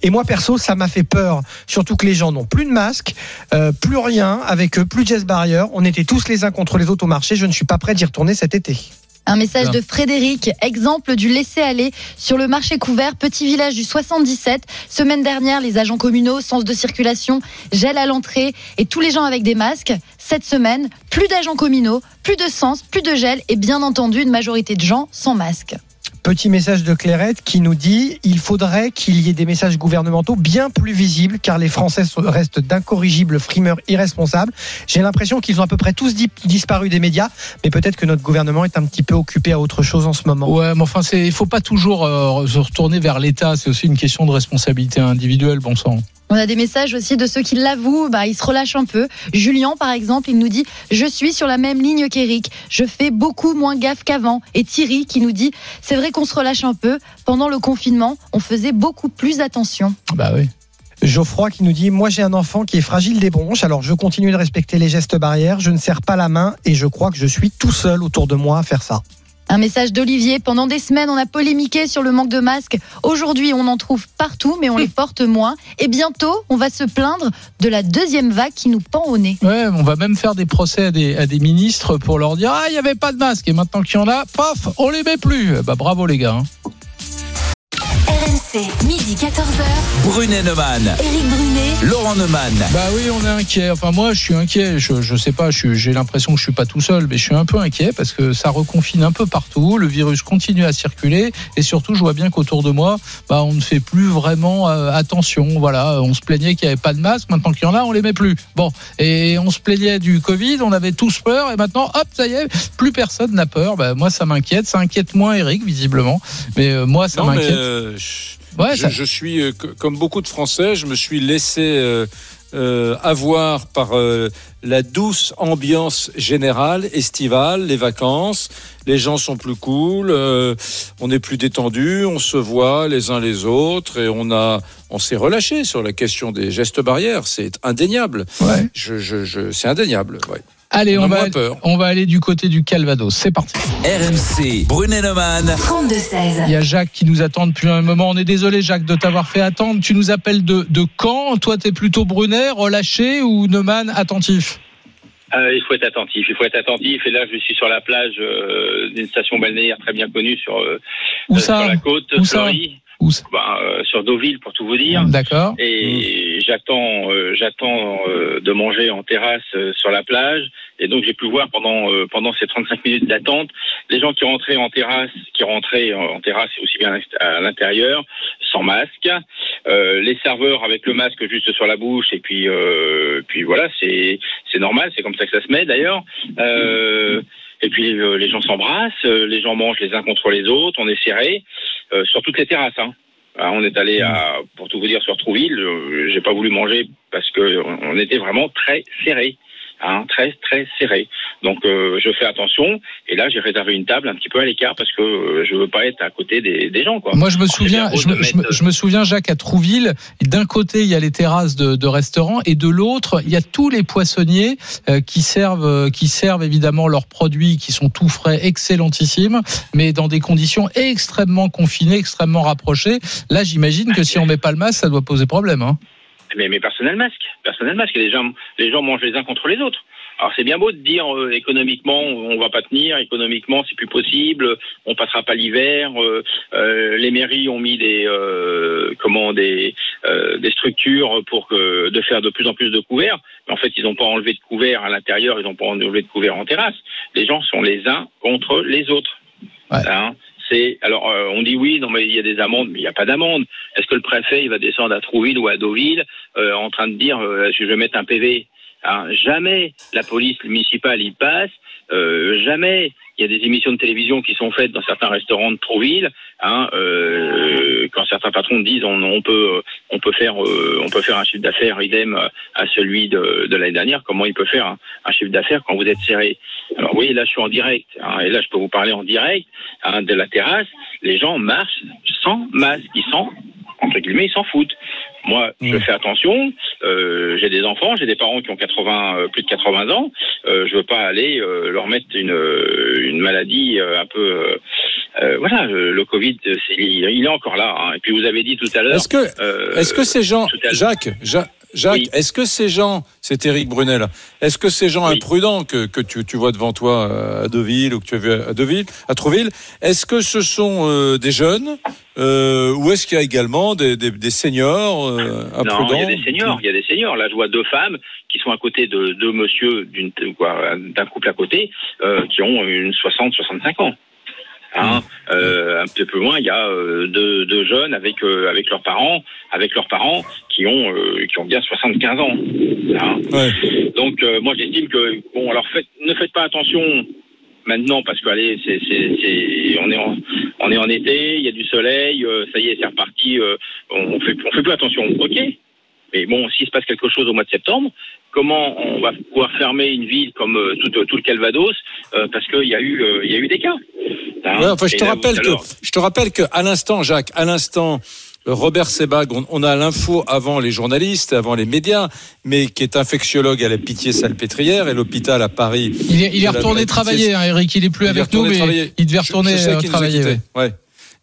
Et moi, perso, ça m'a fait peur. Surtout que les gens n'ont plus de masque, euh, plus rien avec eux, plus de geste barrière. On était tous les uns contre les autres au marché. Je ne suis pas prêt d'y retourner cet été. Un message de Frédéric, exemple du laisser-aller sur le marché couvert, petit village du 77. Semaine dernière, les agents communaux, sens de circulation, gel à l'entrée et tous les gens avec des masques. Cette semaine, plus d'agents communaux, plus de sens, plus de gel et bien entendu une majorité de gens sans masque. Petit message de Clairette qui nous dit il faudrait qu'il y ait des messages gouvernementaux bien plus visibles car les Français restent d'incorrigibles frimeurs irresponsables. J'ai l'impression qu'ils ont à peu près tous di- disparu des médias, mais peut-être que notre gouvernement est un petit peu occupé à autre chose en ce moment. Ouais, mais enfin, il faut pas toujours euh, se retourner vers l'État. C'est aussi une question de responsabilité individuelle, bon sang. On a des messages aussi de ceux qui l'avouent, bah, ils se relâchent un peu. Julien, par exemple, il nous dit Je suis sur la même ligne qu'Eric, je fais beaucoup moins gaffe qu'avant. Et Thierry qui nous dit C'est vrai qu'on se relâche un peu. Pendant le confinement, on faisait beaucoup plus attention. Bah oui. Geoffroy qui nous dit Moi j'ai un enfant qui est fragile des bronches, alors je continue de respecter les gestes barrières, je ne serre pas la main et je crois que je suis tout seul autour de moi à faire ça. Un message d'Olivier. Pendant des semaines, on a polémiqué sur le manque de masques. Aujourd'hui, on en trouve partout, mais on les porte moins. Et bientôt, on va se plaindre de la deuxième vague qui nous pend au nez. Ouais, on va même faire des procès à des, à des ministres pour leur dire Ah, il n'y avait pas de masque. Et maintenant qu'il y en a, paf, on les met plus. Bah bravo les gars. hein. RMC, midi 14h. Brunet Neumann. Éric Brunet. Laurent Neumann. Bah oui, on est inquiet. Enfin, moi, je suis inquiet. Je, je sais pas, j'ai l'impression que je suis pas tout seul, mais je suis un peu inquiet parce que ça reconfine un peu partout. Le virus continue à circuler et surtout, je vois bien qu'autour de moi, bah, on ne fait plus vraiment euh, attention. Voilà, on se plaignait qu'il n'y avait pas de masque. Maintenant qu'il y en a, on les met plus. Bon, et on se plaignait du Covid. On avait tous peur et maintenant, hop, ça y est, plus personne n'a peur. Bah, moi, ça m'inquiète. Ça inquiète moins Eric, visiblement. Mais euh, moi, ça m'inquiète. euh, Ouais, je, ça- je suis, euh, co- comme beaucoup de Français, je me suis laissé euh, euh, avoir par la douce ambiance générale, estivale, les vacances. Les gens sont plus cool, on est plus détendu, on se voit les uns les autres et on a, on s'est relâché sur la question des gestes barrières. C'est indéniable. Ouais. Je, je, je, c'est indéniable. Ouais. Allez, on va, peur. on va aller du côté du Calvados. C'est parti. RMC. Brunet Neumann. 32-16. Il y a Jacques qui nous attend depuis un moment. On est désolé, Jacques, de t'avoir fait attendre. Tu nous appelles de, de Caen. Toi, t'es plutôt Brunet, relâché ou Neumann, attentif? Euh, il faut être attentif. Il faut être attentif. Et là, je suis sur la plage euh, d'une station balnéaire très bien connue sur, euh, Où ça sur la côte Où Fleury, Où ben, euh, sur Deauville pour tout vous dire. D'accord. Et j'attends, euh, j'attends euh, de manger en terrasse euh, sur la plage. Et donc j'ai pu voir pendant euh, pendant ces 35 minutes d'attente les gens qui rentraient en terrasse, qui rentraient en terrasse aussi bien à l'intérieur, sans masque. Euh, les serveurs avec le masque juste sur la bouche. Et puis euh, puis voilà, c'est c'est normal, c'est comme ça que ça se met d'ailleurs. Euh, et puis euh, les gens s'embrassent, euh, les gens mangent les uns contre les autres, on est serré euh, sur toutes les terrasses. Hein. Ah, On est allé à, pour tout vous dire, sur Trouville. J'ai pas voulu manger parce que on était vraiment très serré. Hein, très très serré. Donc euh, je fais attention et là j'ai réservé une table un petit peu à l'écart parce que euh, je veux pas être à côté des, des gens quoi. Moi, je me souviens, je me, je me- mettre- je me souviens, Jacques, à Trouville, d'un côté, il y a les terrasses de, de restaurants, et de l'autre, il y a tous les poissonniers euh, qui servent, euh, qui servent évidemment leurs produits, qui sont tout frais, excellentissimes, mais dans des conditions extrêmement confinées, extrêmement rapprochées. Là, j'imagine que si on met pas le masque, ça doit poser problème. Hein. Mais, mais personnel masque, personnel masque. Et les gens, les gens mangent les uns contre les autres. Alors c'est bien beau de dire euh, économiquement on va pas tenir, économiquement c'est plus possible, on passera pas l'hiver. euh, euh, les mairies ont mis des euh, comment des euh, des structures pour que de faire de plus en plus de couverts. Mais en fait ils n'ont pas enlevé de couverts à l'intérieur, ils n'ont pas enlevé de couverts en terrasse. Les gens sont les uns contre les autres. Ouais. Hein alors euh, on dit oui non mais il y a des amendes mais il n'y a pas d'amende. Est-ce que le préfet il va descendre à Trouville ou à Deauville euh, en train de dire euh, je vais mettre un PV Hein, jamais la police municipale y passe, euh, jamais. Il y a des émissions de télévision qui sont faites dans certains restaurants de Trouville, hein, euh, quand certains patrons disent on, peut on peut faire euh, on peut faire un chiffre d'affaires idem à celui de, l'année dernière, comment il peut faire un, chiffre d'affaires quand vous êtes serré? Alors oui, là je suis en direct, hein, et là je peux vous parler en direct hein, de la terrasse, les gens marchent sans masque, ils s'en entre guillemets ils s'en foutent. Moi, je fais attention. Euh, j'ai des enfants, j'ai des parents qui ont 80, euh, plus de 80 ans. Euh, je veux pas aller euh, leur mettre une, euh, une maladie euh, un peu. voilà, le, Covid, il, il est encore là. hein. Et puis vous avez dit tout à l'heure. Est-ce que, euh, est-ce que ces gens, Jacques, Ja- Jacques, Oui. est-ce que ces gens, c'est Éric Brunel, est-ce que ces gens Oui. imprudents que, que tu, tu vois devant toi à Deauville ou que tu as vu à Deauville, à Trouville, est-ce que ce sont euh, des jeunes euh, ou est-ce qu'il y a également des, des, des seniors euh, Non, imprudents il y a des seniors, il y a des seniors. Là, je vois deux femmes qui sont à côté de deux monsieur d'un couple à côté, euh, qui ont une 60, 65 ans. Hein, Mmh. euh, un peu plus loin, il y a euh, deux, deux jeunes avec euh, avec leurs parents, avec leurs parents qui ont euh, qui ont bien 75 ans. Hein. Ouais. Donc euh, moi j'estime que bon alors faites, ne faites pas attention maintenant parce que allez c'est c'est c'est on est en on est en été, il y a du soleil, euh, ça y est c'est reparti, euh, on fait on fait plus attention. Ok, mais bon s'il se passe quelque chose au mois de septembre, comment on va pouvoir fermer une ville comme euh, tout, tout le Calvados euh, parce qu'il y a eu euh, il y a eu des cas. Hein Ouais, enfin, je te rappelle que, je te rappelle que, à l'instant, Jacques, à l'instant, euh, Robert Sebag, on, on a l'info avant les journalistes, avant les médias, mais qui est infectiologue à la Pitié-Salpêtrière et l'hôpital à Paris. Il est, il est retourné travailler, hein, Eric. Il est plus Il avec nous, mais travailler. il devait Je- retourner je sais euh, travailler. ouais.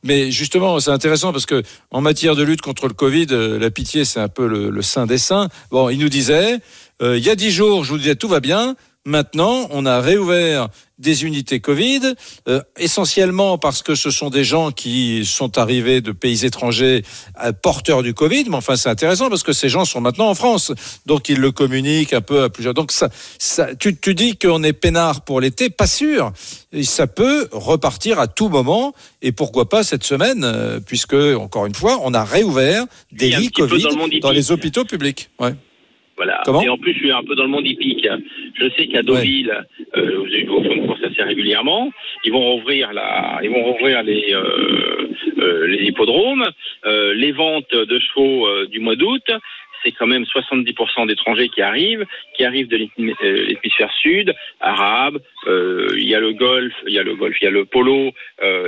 Mais justement, c'est intéressant parce que en matière de lutte contre le Covid, euh, la pitié, c'est un peu le, le saint des saints. Bon, il nous disait, euh, il y a dix jours, je vous disais, tout va bien. Maintenant, on a réouvert des unités Covid, euh, essentiellement parce que ce sont des gens qui sont arrivés de pays étrangers euh, porteurs du Covid. Mais enfin, c'est intéressant parce que ces gens sont maintenant en France, donc ils le communiquent un peu à plusieurs. Donc ça, ça tu, tu dis qu'on est peinard pour l'été, pas sûr. Et ça peut repartir à tout moment et pourquoi pas cette semaine, euh, puisque encore une fois, on a réouvert des lits Covid dans le dans les hôpitaux publics. Ouais. Voilà. Comment et en plus, je suis un peu dans le monde hippique. Je sais qu'à Deauville, euh, vous font une course assez régulièrement. Ils vont rouvrir la, ils vont rouvrir les, euh, euh, les hippodromes, les ventes de chevaux du mois d'août. C'est quand même 70% d'étrangers qui arrivent, qui arrivent de l'hémi- l'hémisphère sud, arabe. Il y a le golf, il y a le golf, il y a le polo.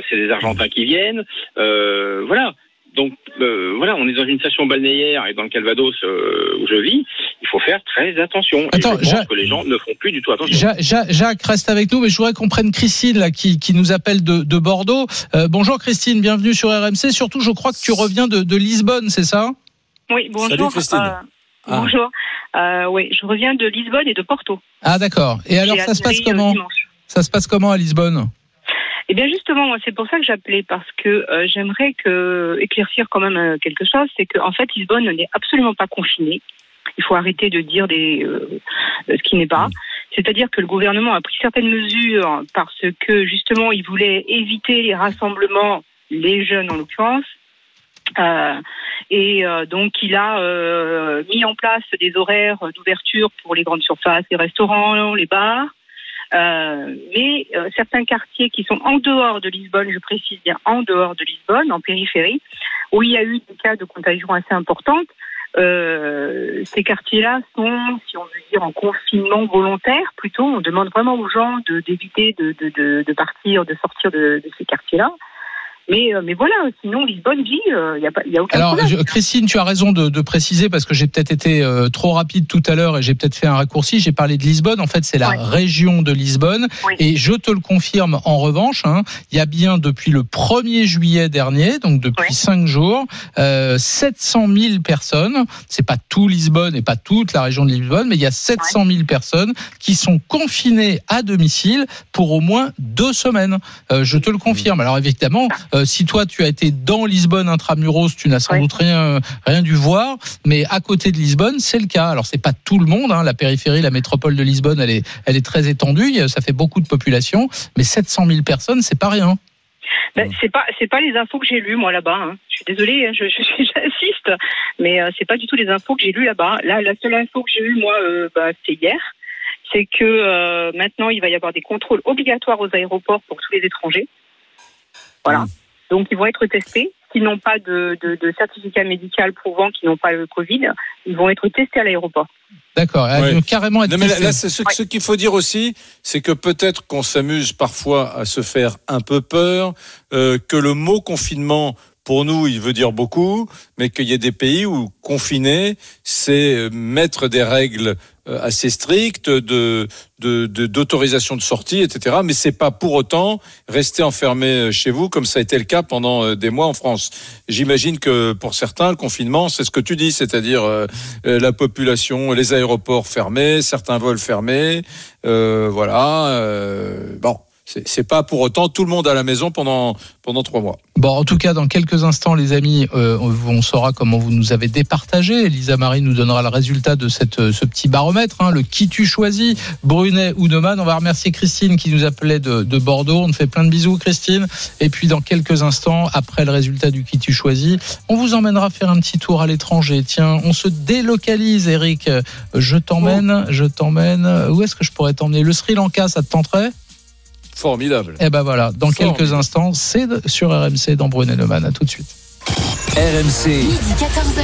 c'est des Argentins qui viennent. Voilà. Donc euh, voilà, on est dans une station balnéaire et dans le Calvados euh, où je vis, il faut faire très attention. Attends, et je pense Jacques- que les gens ne font plus du tout attention. Ja- Ja- Jacques reste avec nous, mais je voudrais qu'on prenne Christine là, qui, qui nous appelle de, de Bordeaux. Euh, bonjour Christine, bienvenue sur RMC. Surtout, je crois que tu reviens de, de Lisbonne, c'est ça? Oui, bonjour. Salut, Christine. Euh, Ah. Bonjour. Euh, oui, je reviens de Lisbonne et de Porto. Ah d'accord. Et alors ça se passe comment? dimanche. Ça se passe comment à Lisbonne? Eh bien justement, moi, c'est pour ça que j'appelais parce que euh, j'aimerais que éclaircir quand même euh, quelque chose, c'est qu'en en fait Lisbonne n'est absolument pas confinée. Il faut arrêter de dire des, euh, ce qui n'est pas. C'est-à-dire que le gouvernement a pris certaines mesures parce que justement il voulait éviter les rassemblements, les jeunes en l'occurrence. Euh, et euh, donc il a euh, mis en place des horaires d'ouverture pour les grandes surfaces, les restaurants, les bars. Euh, mais euh, certains quartiers qui sont en dehors de Lisbonne, je précise bien en dehors de Lisbonne, en périphérie, où il y a eu des cas de contagion assez importantes, euh, ces quartiers-là sont, si on veut dire, en confinement volontaire. Plutôt, on demande vraiment aux gens d'éviter de, de, de, de partir, de sortir de ces quartiers-là. Mais, euh, mais voilà, sinon Lisbonne vit, il n'y a, pas- y a aucun Alors, problème. je- Christine, tu as raison de, de préciser parce que j'ai peut-être été euh, trop rapide tout à l'heure et j'ai peut-être fait un raccourci. J'ai parlé de Lisbonne. En fait, c'est la Ouais. région de Lisbonne. Oui. Et je te le confirme en revanche, hein, il y a bien depuis le 1er juillet dernier, donc depuis Ouais. cinq jours, euh, 700 000 personnes. C'est pas tout Lisbonne et pas toute la région de Lisbonne, mais il y a 700 000 personnes qui sont confinées à domicile pour au moins deux semaines. Euh, je te le confirme. Alors évidemment, euh, si toi tu as été dans Lisbonne intramuros, tu n'as sans doute rien rien dû voir, mais à côté de Lisbonne, c'est le cas. Alors c'est pas tout le monde. Hein. La périphérie, la métropole de Lisbonne, elle est elle est très étendue. Ça fait beaucoup de population, mais 700 000 personnes, c'est pas rien. Ben, c'est pas c'est pas les infos que j'ai lues moi là-bas. hein. Je suis désolée, hein, je, j'insiste, mais euh, c'est pas du tout les infos que j'ai lues là-bas. Là, la seule info que j'ai eue moi, euh, bah, c'est hier, c'est que euh, maintenant il va y avoir des contrôles obligatoires aux aéroports pour tous les étrangers. Voilà. Donc ils vont être testés. S'ils n'ont pas de, de, de certificat médical prouvant qu'ils n'ont pas le Covid, ils vont être testés à l'aéroport. D'accord. Elle Ouais. carrément être Non, mais là, testée. là, c'est ce, ce qu'il faut dire aussi, c'est que peut-être qu'on s'amuse parfois à se faire un peu peur, euh, que le mot confinement, pour nous, il veut dire beaucoup, mais qu'il y a des pays où confiner, c'est euh, mettre des règles euh, assez strictes de de- d'autorisation de, sortie, etc. Mais c'est pas pour autant rester enfermé euh, chez vous comme ça a été le cas pendant des mois en France. J'imagine que pour certains, le confinement, c'est ce que tu dis, c'est-à-dire euh, la population, les aéroports fermés, certains vols fermés, euh, voilà. euh, bon, c'est pas pour autant tout le monde à la maison pendant pendant trois mois. Bon, en tout cas, dans quelques instants, les amis, euh, on saura comment vous nous avez départagé. Elisa Marie nous donnera le résultat de cette, euh, ce petit baromètre, hein, le qui tu choisis, Brunet ou Neumann. On va remercier Christine qui nous appelait de, de Bordeaux. On fait plein de bisous, Christine. Et puis, dans quelques instants, après le résultat du qui tu choisis, on vous emmènera faire un petit tour à l'étranger. Tiens, on se délocalise, Eric. Je t'emmène, je t'emmène. Où est-ce que je pourrais t'emmener? Le Sri Lanka, ça te tenterait? Formidable. Eh ben voilà, dans Formidable. quelques instants, c'est sur RMC dans Brunet Neumann. À tout de suite. RMC, Midi 14h.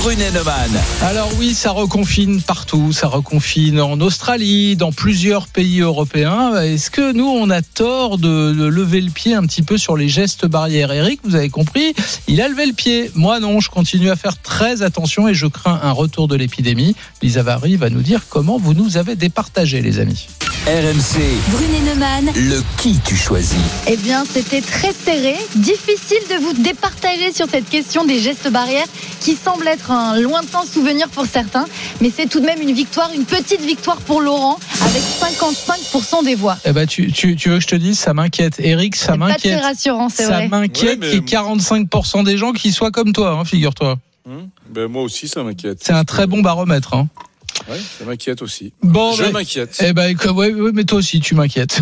Brunet Neumann. Alors oui, ça reconfine partout, ça reconfine en Australie, dans plusieurs pays européens. Est-ce que nous, on a tort de, de lever le pied un petit peu sur les gestes barrières? Eric, vous avez compris, il a levé le pied. Moi non, je continue à faire très attention et je crains un retour de l'épidémie. Lisa Vary va nous dire comment vous nous avez départagé les amis. RMC, Brunet Neumann. le qui tu choisis. Eh bien, c'était très serré. Difficile de vous départager sur cette question des gestes barrières qui semble être un lointain souvenir pour certains. Mais c'est tout de même une victoire, une petite victoire pour Laurent avec 55% des voix. Eh ben, tu, tu, tu veux que je te dise, ça m'inquiète. Eric, ça C'est m'inquiète. rassurant, c'est Ça vrai. m'inquiète Ouais, mais- qu'il y ait 45% des gens qui soient comme toi, hein, figure-toi. Hum ben, moi aussi, ça m'inquiète. C'est un très bon baromètre. Hein. Ouais, ça m'inquiète aussi. Bon, Je ben- m'inquiète. Eh ben, écoute, ouais, ouais, mais toi aussi, tu m'inquiètes.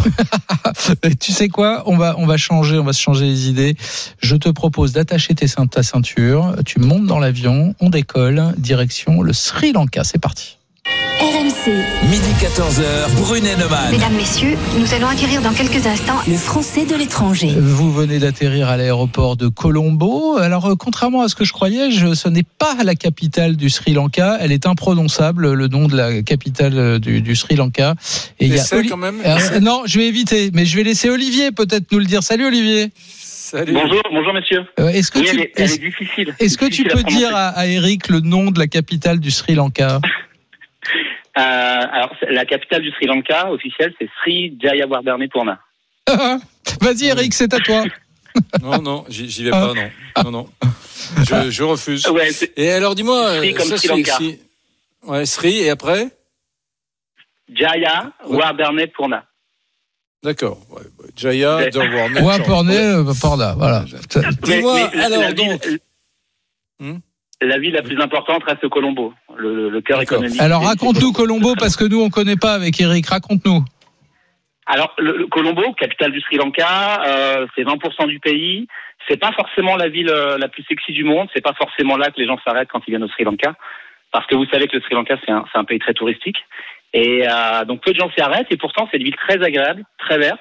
tu sais quoi On va, on va changer, on va se changer les idées. Je te propose d'attacher ta ceinture. Tu montes dans l'avion, on décolle, direction le Sri Lanka. C'est parti. RMC. Midi 14h, Brunet Neumann. Mesdames, Messieurs, nous allons acquérir dans quelques instants Le français de l'étranger. Vous venez d'atterrir à l'aéroport de Colombo. Alors, euh, contrairement à ce que je croyais, je, ce n'est pas la capitale du Sri Lanka. Elle est imprononçable, le nom de la capitale euh, du, du Sri Lanka. Et il y a Essaie Oli- quand même. Euh, non, je vais éviter, mais je vais laisser Olivier peut-être nous le dire. Salut Olivier. Salut. Bonjour, bonjour messieurs. Euh, Est-ce que Oui, tu, elle est, elle est-ce- est difficile. Est-ce que tu à peux dire à, à Eric le nom de la capitale du Sri Lanka? Alors, c'est- la capitale du Sri Lanka officielle, c'est Sri Jayawardenepurna. Vas-y Eric, c'est à toi. Non, non, j'y vais Ah. pas, non. Non, non. Je, je refuse. Ouais, c'est Et alors, dis-moi, Sri euh, comme ça, Sri c'est- Lanka. si- Ouais, Sri, et après. D'accord. Ouais, ouais. Jaya, Ouais. Un porné, euh, Porda, voilà. Dis-moi, alors, la donc. Hmm La ville la plus importante reste Colombo, le, le- cœur économique. Alors raconte-nous Colombo parce que nous on connaît pas avec Eric. Raconte-nous. Alors, le, le Colombo, capitale du Sri Lanka, euh, c'est 20% du pays. C'est pas forcément la ville euh, la plus sexy du monde. C'est pas forcément là que les gens s'arrêtent quand ils viennent au Sri Lanka, parce que vous savez que le Sri Lanka c'est un, un pays très touristique. Et euh, donc peu de gens s'y arrêtent. Et pourtant, c'est une ville très agréable, très verte,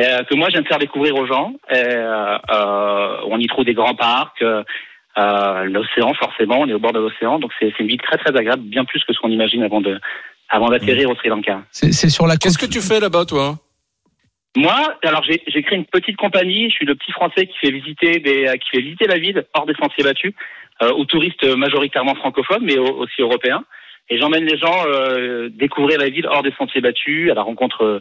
euh, que moi j'aime faire découvrir aux gens. Et, euh, euh, on y trouve des grands parcs. Euh, l'océan, forcément, on est au bord de l'océan, donc c'est c'est une ville très très agréable, bien plus que ce qu'on imagine avant de avant d'atterrir au Sri Lanka. C'est c'est sur la côte. Qu'est-ce que tu fais là-bas, toi? Moi, alors j'ai j'ai créé une petite compagnie. Je suis le petit Français qui fait visiter des, qui fait visiter la ville hors des sentiers battus euh, aux touristes majoritairement francophones, mais au- aussi européens. Et j'emmène les gens euh, découvrir la ville hors des sentiers battus, à la rencontre euh,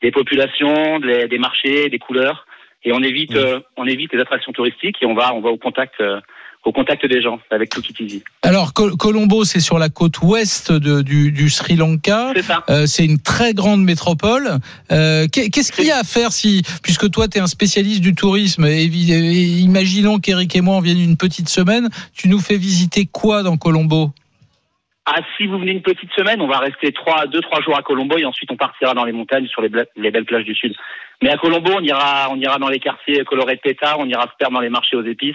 des populations, des, des marchés, des couleurs. Et on évite, euh, on évite les attractions touristiques et on va, on va au contact, euh, au contact des gens avec tout Easy. Alors Col- Colombo, c'est sur la côte ouest de- du, du Sri Lanka. C'est ça. Euh, c'est une très grande métropole. Euh, qu'est- Qu'est-ce qu'il y a à faire si, puisque toi tu es un spécialiste du tourisme, et, évi- et imaginons qu'Eric et moi on vienne une petite semaine, tu nous fais visiter quoi dans Colombo? Ah, si vous venez une petite semaine, on va rester trois, deux, trois jours à Colombo et ensuite on partira dans les montagnes sur les, belles plages du sud. Mais à Colombo, on ira, on ira dans les quartiers colorés de pétard, on ira se perdre dans les marchés aux épices,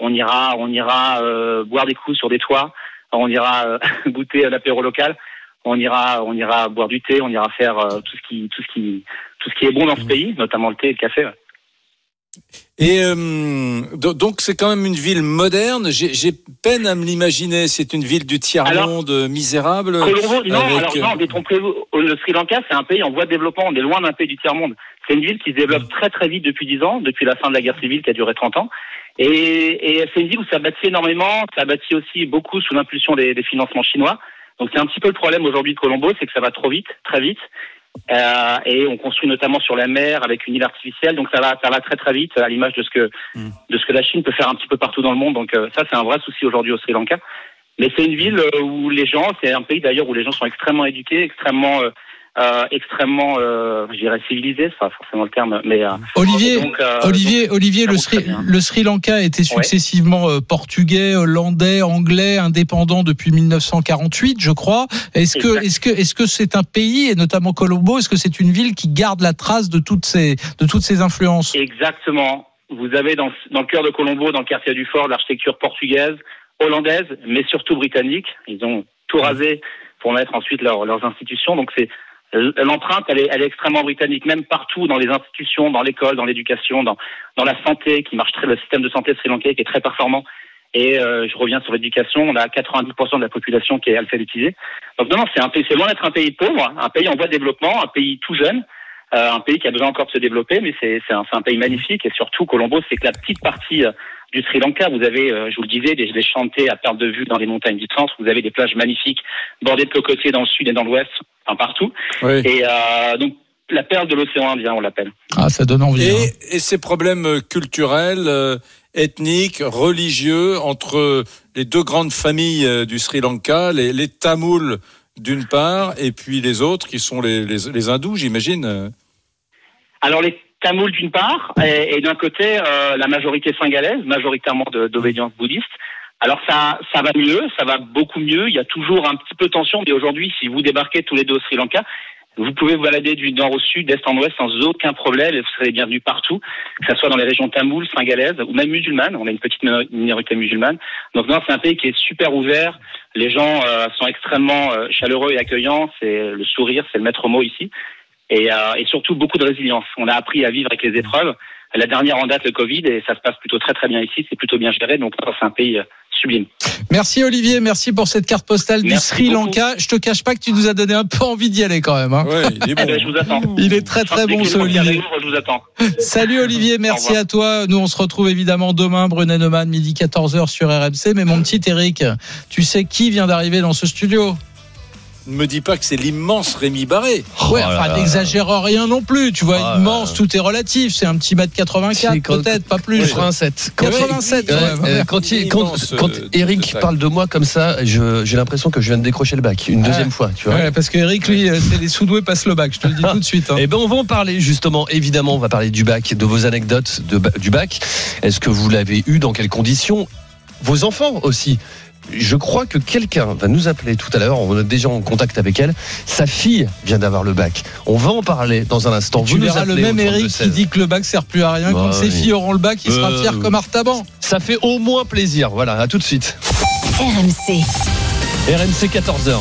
on ira, on ira euh, boire des coups sur des toits, on ira euh, goûter l'apéro local, on ira, on ira boire du thé, on ira faire euh, tout ce qui, tout ce qui, tout ce qui est bon dans ce pays, notamment le thé et le café. ouais. Et euh, do- donc c'est quand même une ville moderne. J'ai peine à me l'imaginer. C'est une ville du tiers monde euh, misérable. Colombo, non, avec, alors euh, non, détrompez-vous. Le Sri Lanka, c'est un pays en voie de développement. On est loin d'un pays du tiers-monde. C'est une ville qui se développe très très vite depuis 10 ans, depuis la fin de la guerre civile qui a duré 30 ans. Et, et c'est une ville où ça bâtit énormément, ça bâtit aussi beaucoup sous l'impulsion des, des financements chinois. Donc c'est un petit peu le problème aujourd'hui de Colombo, c'est que ça va trop vite, très vite. Euh, et on construit notamment sur la mer avec une île artificielle, donc ça va, ça va très très vite, à l'image de ce que de ce que la Chine peut faire un petit peu partout dans le monde. Donc euh, ça, c'est un vrai souci aujourd'hui au Sri Lanka. Mais c'est une ville euh, où les gens, c'est un pays d'ailleurs où les gens sont extrêmement éduqués, extrêmement, euh, euh, extrêmement, euh, je dirais civilisés, c'est pas forcément le terme, mais euh, Olivier, donc, euh, Olivier, Olivier, le Sri, le Sri Lanka était successivement euh, portugais, hollandais, anglais, indépendant depuis 1948, je crois. Est-ce que, est-ce que, est-ce que c'est un pays et notamment Colombo, est-ce que c'est une ville qui garde la trace de toutes ces, de toutes ces influences? Exactement. Vous avez dans, dans le cœur de Colombo, dans le quartier du Fort, l'architecture portugaise, hollandaise, mais surtout britannique. Ils ont tout rasé pour mettre ensuite leur- leurs institutions. Donc c'est l'empreinte, elle est, elle est extrêmement britannique, même partout dans les institutions, dans l'école, dans l'éducation, dans, dans la santé, qui marche très, le système de santé sri-lankais qui est très performant. Et euh, je reviens sur l'éducation, on a 90% de la population qui est alphabétisée. Donc non, non, c'est un pays, c'est loin d'être un pays pauvre, un pays en voie de développement, un pays tout jeune, un pays qui a besoin encore de se développer, mais c'est c'est un, pays magnifique. Et surtout, Colombo, c'est que la petite partie euh, du Sri Lanka, vous avez, euh, je vous le disais, des, des chantés à perte de vue dans les montagnes du centre, vous avez des plages magnifiques bordées de cocotiers dans le sud et dans l'ouest, enfin partout. Oui. Et euh, donc, la perle de l'océan Indien, on l'appelle. Ah, ça donne envie. hein. Et, et ces problèmes euh, culturels, euh, ethniques, religieux entre les deux grandes familles euh, du Sri Lanka, les, les Tamouls d'une part, et puis les autres qui sont les, les, les hindous, j'imagine. Alors les Tamouls d'une part, et, et d'un côté euh, la majorité singalaise, majoritairement d'obédience bouddhiste. Alors ça, ça va mieux, ça va beaucoup mieux. Il y a toujours un petit peu de tension, mais aujourd'hui, si vous débarquez tous les deux au Sri Lanka, vous pouvez vous balader du nord au sud, d'est en ouest, sans aucun problème, et vous serez bienvenus partout, que ce soit dans les régions tamoules, singalaises, ou même musulmanes. On a une petite minor- minorité musulmane. Donc non, c'est un pays qui est super ouvert. Les gens euh, sont extrêmement euh, chaleureux et accueillants. C'est le sourire, c'est le maître mot ici et, euh, et surtout beaucoup de résilience. On a appris à vivre avec les épreuves. La dernière en date, le Covid, et ça se passe plutôt très très bien ici. C'est plutôt bien géré, donc c'est un pays euh, sublime. Merci Olivier, merci pour cette carte postale du Sri beaucoup. Lanka. Je te cache pas que tu nous as donné un peu envie d'y aller quand même. hein. Ouais, il est Eh bon. ben, je vous attends. Il est très très bon ce Olivier. je vous attends. Salut Olivier, merci à toi. Nous on se retrouve évidemment demain, Brunet Neumann, midi 14h sur RMC. Mais mon petit Eric, tu sais qui vient d'arriver dans ce studio? Ne me dis pas que c'est l'immense Rémi Barré. Ouais, là enfin n'exagère rien non plus. Tu vois, Ah, immense, tout est relatif. C'est un petit mètre 84 C'est quand- peut-être, pas plus. 87. Quand, 87 Ouais, quand même. euh, quand, il- quand, Immense, quand euh, Eric parle de moi comme ça, j'ai l'impression que je viens de décrocher le bac une Ah. deuxième fois, tu vois. Ouais, parce que Eric, lui, euh, c'est les sous-doués passent le bac. Je te le dis tout de suite. hein. Eh ben, on va en parler justement. Évidemment, on va parler du bac, de vos anecdotes de, du bac. Est-ce que vous l'avez eu Dans quelles conditions? Vos enfants aussi. Je crois que quelqu'un va nous appeler tout à l'heure. On est déjà en contact avec elle. Sa fille vient d'avoir le bac. On va en parler dans un instant. tu Vous nous verras le même Eric 32-16. qui dit que le bac sert plus à rien. Bah Quand ses filles auront le bac, il sera Euh, fier comme Artaban. Ça fait au moins plaisir. Voilà, à tout de suite. RMC. RMC 14h.